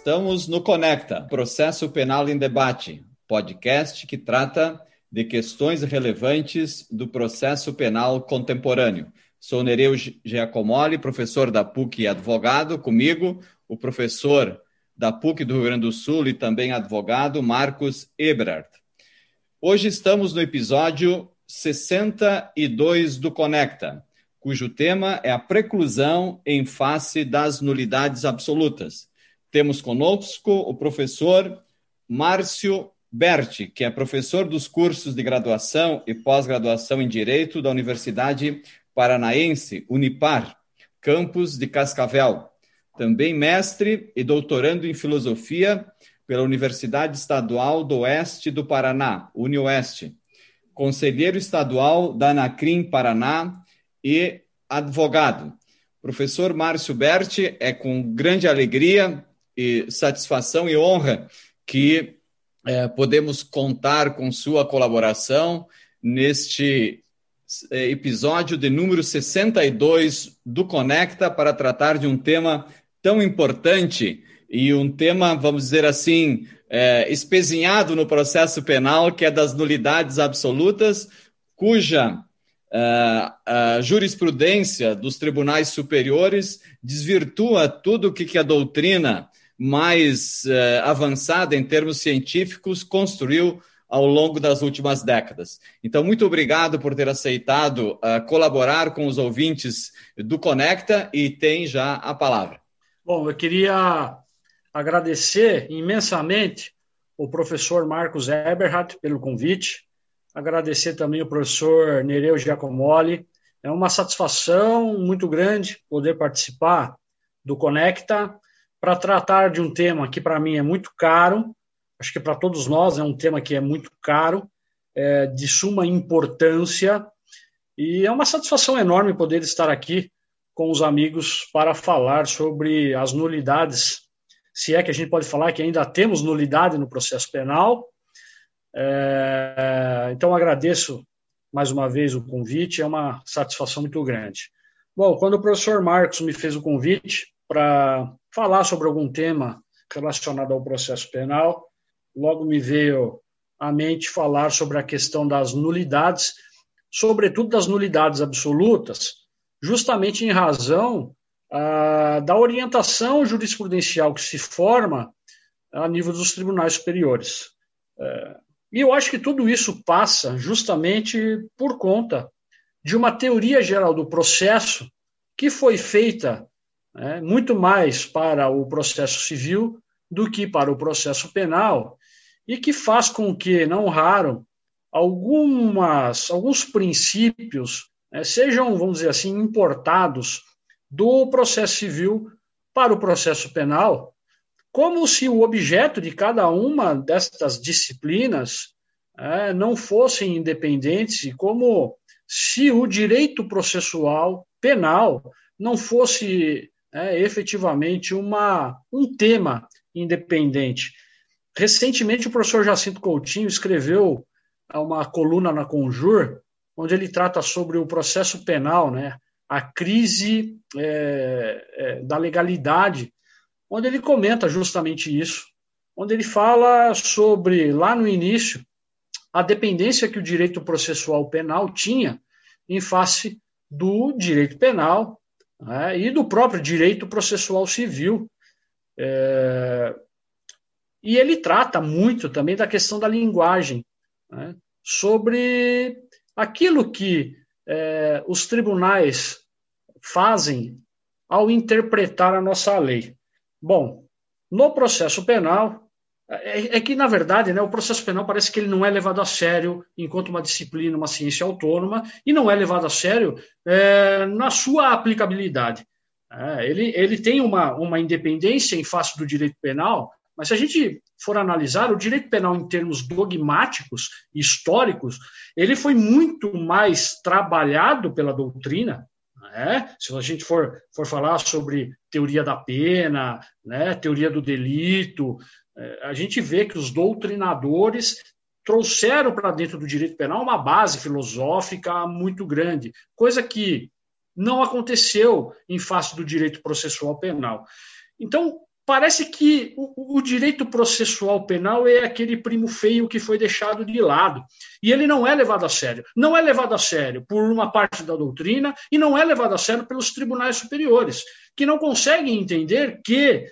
Estamos no Conecta, Processo Penal em Debate, podcast que trata de questões relevantes do processo penal contemporâneo. Sou Nereu Giacomoli, professor da PUC e advogado. Comigo, o professor da PUC do Rio Grande do Sul e também advogado, Marcos Eberhardt. Hoje estamos no episódio 62 do Conecta, cujo tema é a preclusão em face das nulidades absolutas. Temos conosco o professor Márcio Berti, que é professor dos cursos de graduação e pós-graduação em Direito da Universidade Paranaense, Unipar, campus de Cascavel. Também mestre e doutorando em Filosofia pela Universidade Estadual do Oeste do Paraná, UniOeste. Conselheiro estadual da Anacrim Paraná e advogado. Professor Márcio Berti, é com grande alegria e satisfação e honra que é, podemos contar com sua colaboração neste é, episódio de número 62 do Conecta para tratar de um tema tão importante e um tema, vamos dizer assim, é, espezinhado no processo penal, que é das nulidades absolutas, cuja uh, a jurisprudência dos tribunais superiores desvirtua tudo o que, que a doutrina mais uh, avançada em termos científicos construiu ao longo das últimas décadas. Então, muito obrigado por ter aceitado uh, colaborar com os ouvintes do Conecta e tem já a palavra. Bom, eu queria agradecer imensamente o professor Marcos Eberhardt pelo convite, agradecer também o professor Nereu Giacomoli. É uma satisfação muito grande poder participar do Conecta para tratar de um tema que para mim é muito caro, acho que para todos nós é um tema que é muito caro, é, de suma importância, e é uma satisfação enorme poder estar aqui com os amigos para falar sobre as nulidades, se é que a gente pode falar que ainda temos nulidade no processo penal, é, então, agradeço mais uma vez o convite, é uma satisfação muito grande. Bom, quando o professor Marcos me fez o convite para falar sobre algum tema relacionado ao processo penal, logo me veio à mente falar sobre a questão das nulidades, sobretudo das nulidades absolutas, justamente em razão ah, da orientação jurisprudencial que se forma a nível dos tribunais superiores. É, e eu acho que tudo isso passa justamente por conta de uma teoria geral do processo que foi feita né, muito mais para o processo civil do que para o processo penal e que faz com que, não raro, algumas, alguns princípios né, sejam, vamos dizer assim, importados do processo civil para o processo penal como se o objeto de cada uma destas disciplinas é, não fossem independentes e como se o direito processual penal não fosse é, efetivamente uma, um tema independente. Recentemente, o professor Jacinto Coutinho escreveu uma coluna na Conjur, onde ele trata sobre o processo penal, né, a crise é, é, da legalidade onde ele comenta justamente isso, onde ele fala sobre, lá no início, a dependência que o direito processual penal tinha em face do direito penal né, e do próprio direito processual civil. É, e ele trata muito também da questão da linguagem, né, sobre aquilo que é, os tribunais fazem ao interpretar a nossa lei. Bom, no processo penal, é, é, que, na verdade, né, o processo penal parece que ele não é levado a sério enquanto uma disciplina, uma ciência autônoma, e não é levado a sério é, na sua aplicabilidade. É, ele, ele tem uma, uma independência em face do direito penal, mas se a gente for analisar o direito penal em termos dogmáticos, históricos, ele foi muito mais trabalhado pela doutrina, né? Se a gente for, for falar sobre teoria da pena, né? teoria do delito, é, a gente vê que os doutrinadores trouxeram para dentro do direito penal uma base filosófica muito grande, coisa que não aconteceu em face do direito processual penal. Então, parece que o, o, direito processual penal é aquele primo feio que foi deixado de lado. E ele não é levado a sério. Não é levado a sério por uma parte da doutrina e não é levado a sério pelos tribunais superiores, que não conseguem entender que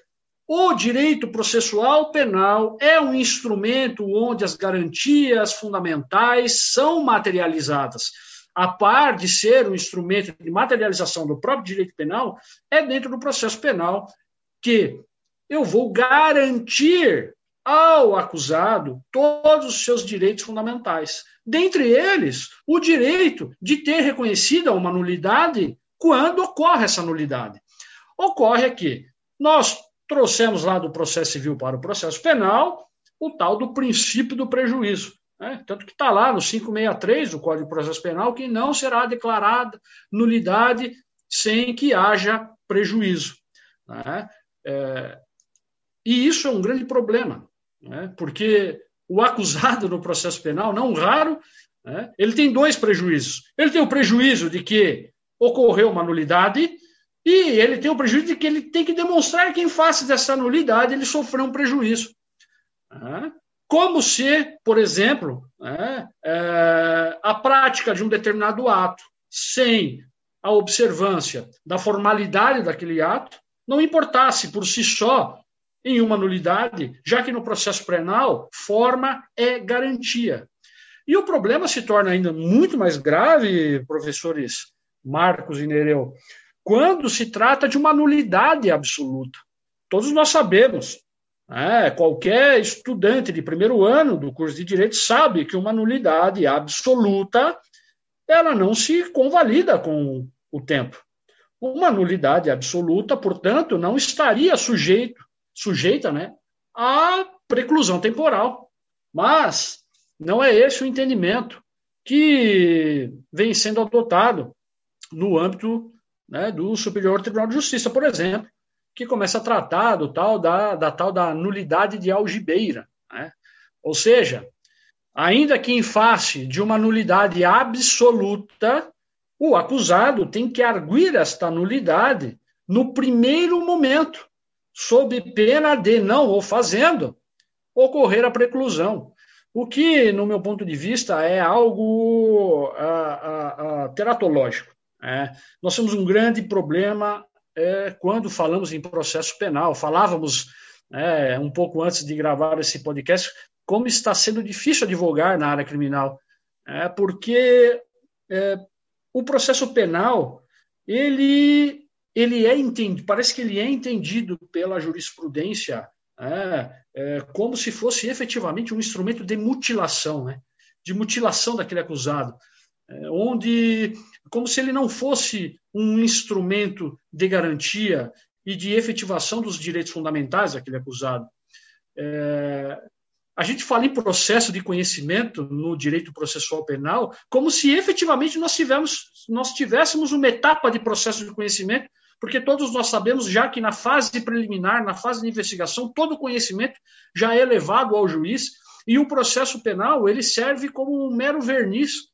o direito processual penal é um instrumento onde as garantias fundamentais são materializadas. A par de ser um instrumento de materialização do próprio direito penal, é dentro do processo penal que eu vou garantir ao acusado todos os seus direitos fundamentais. Dentre eles, o direito de ter reconhecida uma nulidade quando ocorre essa nulidade. Ocorre aqui. Nós trouxemos lá do processo civil para o processo penal o tal do princípio do prejuízo. Né? Tanto que está lá no 563 do Código de Processo Penal que não será declarada nulidade sem que haja prejuízo. Né? É, e isso é um grande problema, né? porque o acusado no processo penal, não raro, né? ele tem dois prejuízos. Ele tem o prejuízo de que ocorreu uma nulidade e ele tem o prejuízo de que ele tem que demonstrar que, em face dessa nulidade, ele sofreu um prejuízo. Né? Como se, por exemplo, né, é, a prática de um determinado ato sem a observância da formalidade daquele ato não importasse por si só em uma nulidade, já que no processo penal, forma é garantia. E o problema se torna ainda muito mais grave, professores Marcos e Nereu, quando se trata de uma nulidade absoluta. Todos nós sabemos, né, qualquer estudante de primeiro ano do curso de Direito sabe que uma nulidade absoluta ela não se convalida com o tempo. Uma nulidade absoluta, portanto, não estaria sujeito sujeita né, à preclusão temporal. Mas não é esse o entendimento que vem sendo adotado no âmbito né, do Superior Tribunal de Justiça, por exemplo, que começa a tratar do tal da, da tal da nulidade de algibeira. Né? Ou seja, ainda que em face de uma nulidade absoluta, o acusado tem que arguir esta nulidade no primeiro momento, sob pena de não o fazendo ocorrer a preclusão. O que, no meu ponto de vista, é algo a, a, a teratológico. É. Nós temos um grande problema é, quando falamos em processo penal. Falávamos é, um pouco antes de gravar esse podcast como está sendo difícil advogar na área criminal, é, porque é, o processo penal ele ele é entendido, parece que ele é entendido pela jurisprudência é, como se fosse efetivamente um instrumento de mutilação, né? de mutilação daquele acusado, onde, como se ele não fosse um instrumento de garantia e de efetivação dos direitos fundamentais daquele acusado. É, a gente fala em processo de conhecimento no direito processual penal como se efetivamente nós, tivemos, nós tivéssemos uma etapa de processo de conhecimento porque todos nós sabemos já que na fase preliminar, na fase de investigação, todo o conhecimento já é levado ao juiz e o processo penal ele serve como um mero verniz,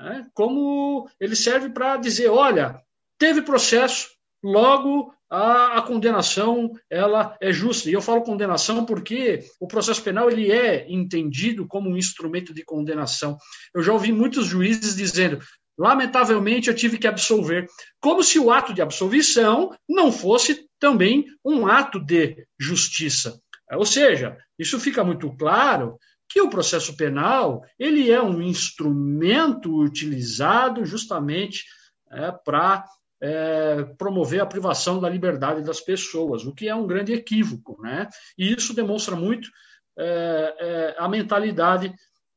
né? como ele serve para dizer, olha, teve processo, logo a, a, condenação ela é justa. E eu falo condenação porque o processo penal ele é entendido como um instrumento de condenação. Eu já ouvi muitos juízes dizendo: Lamentavelmente, eu tive que absolver, como se o ato de absolvição não fosse também um ato de justiça. Ou seja, isso fica muito claro que o processo penal ele é um instrumento utilizado justamente é, para é, promover a privação da liberdade das pessoas, o que é um grande equívoco, né? E isso demonstra muito é, é a mentalidade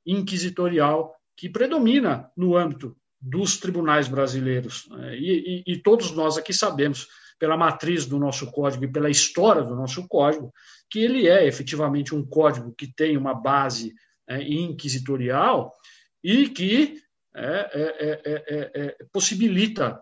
inquisitorial que predomina no âmbito dos tribunais brasileiros. Né? E, e, e, todos nós aqui sabemos, pela matriz do nosso código e pela história do nosso código, que ele é efetivamente um código que tem uma base é, inquisitorial e que é, é, é, é possibilita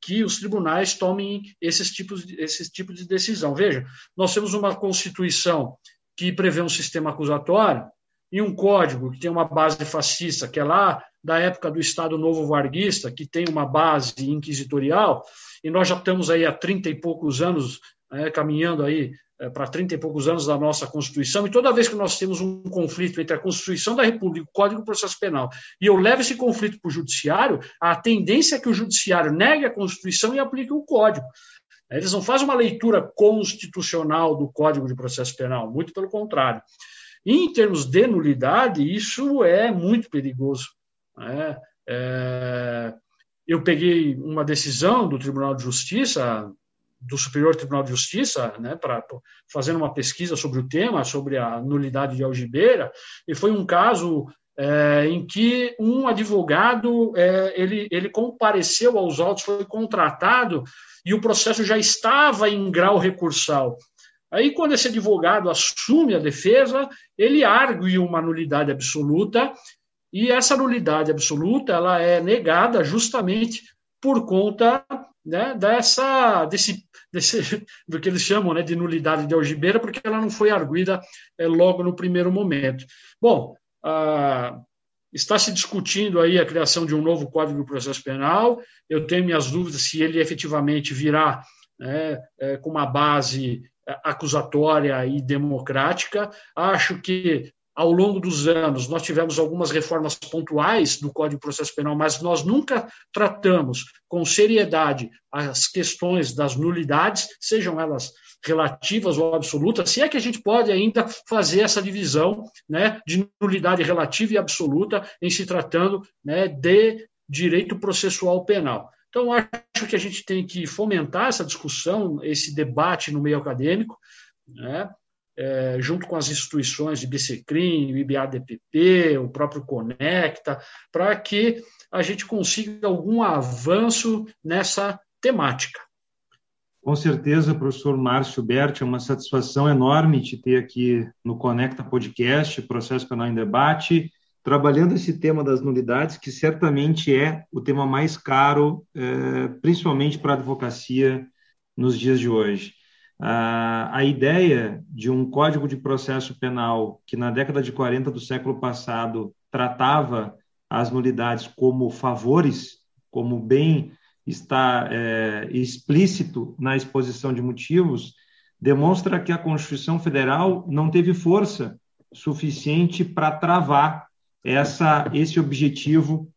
que os tribunais tomem esses tipos, de, esses tipos de decisão. Veja, nós temos uma Constituição que prevê um sistema acusatório e um código que tem uma base fascista, que é lá da época do Estado Novo Varguista, que tem uma base inquisitorial, e nós já estamos aí há 30 e poucos anos é, caminhando aí é, para 30 e poucos anos da nossa Constituição, e toda vez que nós temos um conflito entre a Constituição da República e o Código de Processo Penal, e eu levo esse conflito para o Judiciário, a tendência é que o Judiciário negue a Constituição e aplique o Código. Eles não fazem uma leitura constitucional do Código de Processo Penal, muito pelo contrário. E, em termos de nulidade, isso é muito perigoso. Né? É, eu peguei uma decisão do Tribunal de Justiça do Superior Tribunal de Justiça, né, para fazendo uma pesquisa sobre o tema, sobre a nulidade de algibeira, e foi um caso é, em que um advogado é, ele, ele compareceu aos autos, foi contratado e o processo já estava em grau recursal. Aí, quando esse advogado assume a defesa, ele argue uma nulidade absoluta e essa nulidade absoluta ela é negada justamente por conta né, dessa, desse, desse, do que eles chamam né, de nulidade de algibeira, porque ela não foi arguída é, logo no primeiro momento. Bom, ah, está se discutindo aí a criação de um novo Código de Processo Penal. Eu tenho minhas dúvidas se ele efetivamente virá né, é, com uma base acusatória e democrática. Acho que ao longo dos anos, nós tivemos algumas reformas pontuais do Código de Processo Penal, mas nós nunca tratamos com seriedade as questões das nulidades, sejam elas relativas ou absolutas, se é que a gente pode ainda fazer essa divisão né, de nulidade relativa e absoluta em se tratando né, de direito processual penal. Então, acho que a gente tem que fomentar essa discussão, esse debate no meio acadêmico, né? É, junto com as instituições de BCCRIM, o IBADPP, o próprio Conecta, para que a gente consiga algum avanço nessa temática. Com certeza, professor Márcio Berti, é uma satisfação enorme te ter aqui no Conecta Podcast, Processo Penal em Debate, trabalhando esse tema das nulidades, que certamente é o tema mais caro, é, principalmente para a advocacia nos dias de hoje. A, a ideia de um código de processo penal que, na década de 40 do século passado, tratava as nulidades como favores, como bem está é, explícito na exposição de motivos, demonstra que a Constituição Federal não teve força suficiente para travar essa, esse objetivo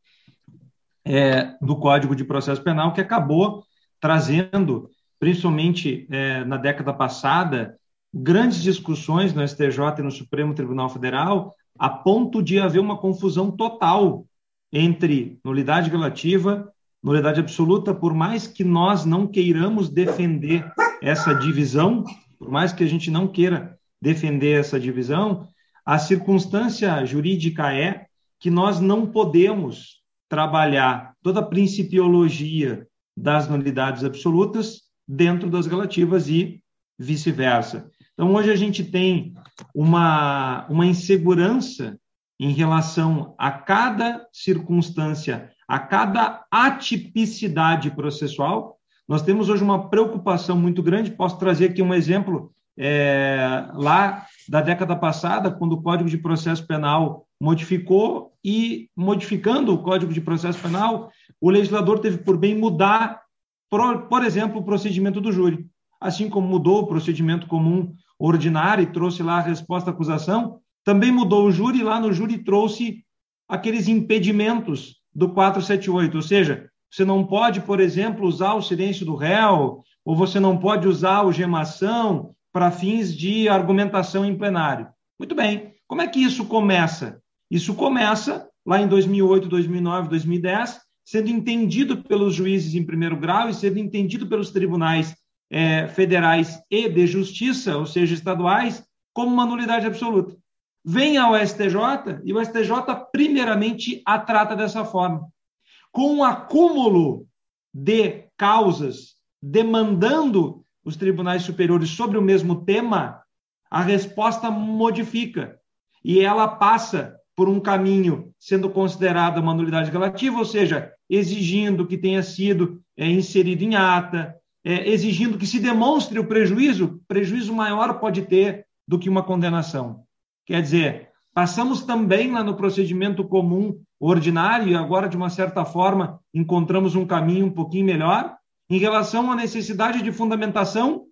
é, do Código de Processo Penal, que acabou trazendo principalmente é, na década passada, grandes discussões no STJ e no Supremo Tribunal Federal, a ponto de haver uma confusão total entre nulidade relativa, nulidade absoluta, por mais que nós não queiramos defender essa divisão, por mais que a gente não queira defender essa divisão, a circunstância jurídica é que nós não podemos trabalhar toda a principiologia das nulidades absolutas dentro das relativas e vice-versa. Então, hoje a gente tem uma, uma insegurança em relação a cada circunstância, a cada atipicidade processual. Nós temos hoje uma preocupação muito grande. Posso trazer aqui um exemplo é, lá da década passada, quando o Código de Processo Penal modificou e, modificando o Código de Processo Penal, o legislador teve por bem mudar por, por exemplo, o procedimento do júri. Assim como mudou o procedimento comum ordinário e trouxe lá a resposta à acusação, também mudou o júri e lá no júri trouxe aqueles impedimentos do 478, ou seja, você não pode, por exemplo, usar o silêncio do réu, ou você não pode usar a algemação para fins de argumentação em plenário. Muito bem. Como é que isso começa? Isso começa lá em 2008, 2009, 2010, sendo entendido pelos juízes em primeiro grau e sendo entendido pelos tribunais é, federais e de justiça, ou seja, estaduais, como uma nulidade absoluta. Vem ao STJ e o STJ, primeiramente, a trata dessa forma. Com um acúmulo de causas demandando os tribunais superiores sobre o mesmo tema, a resposta modifica e ela passa por um caminho sendo considerada uma nulidade relativa, ou seja, exigindo que tenha sido é, inserido em ata, é, exigindo que se demonstre o prejuízo, prejuízo maior pode ter do que uma condenação. Quer dizer, passamos também lá no procedimento comum ordinário e agora, de uma certa forma, encontramos um caminho um pouquinho melhor em relação à necessidade de fundamentação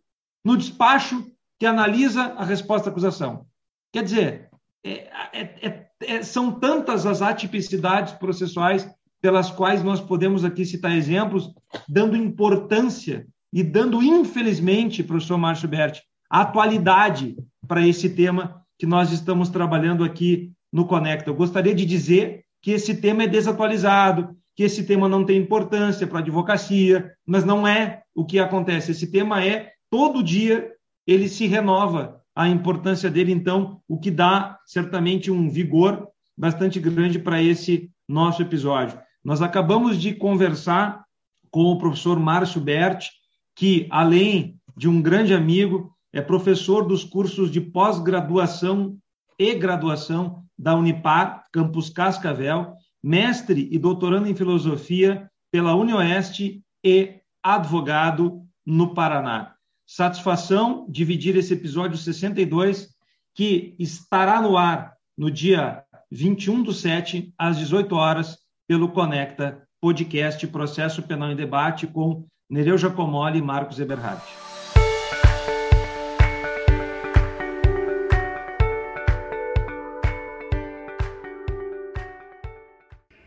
no despacho que analisa a resposta à acusação. Quer dizer, é, é, é, são tantas as atipicidades processuais pelas quais nós podemos aqui citar exemplos, dando importância e dando, infelizmente, professor Márcio Berti, atualidade para esse tema que nós estamos trabalhando aqui no Conecta. Eu gostaria de dizer que esse tema é desatualizado, que esse tema não tem importância para a advocacia, mas não é o que acontece. Esse tema é, todo dia, ele se renova a importância dele, então, o que dá certamente um vigor bastante grande para esse nosso episódio. Nós acabamos de conversar com o professor Márcio Berti, que, além de um grande amigo, é professor dos cursos de pós-graduação e graduação da Unipar, Campus Cascavel, mestre e doutorando em filosofia pela UniOeste e advogado no Paraná. Satisfação dividir esse episódio 62, que estará no ar no dia 21 do 7, às 18 horas, pelo Conecta Podcast Processo Penal em Debate com Nereu Giacomoli e Marcos Eberhardt.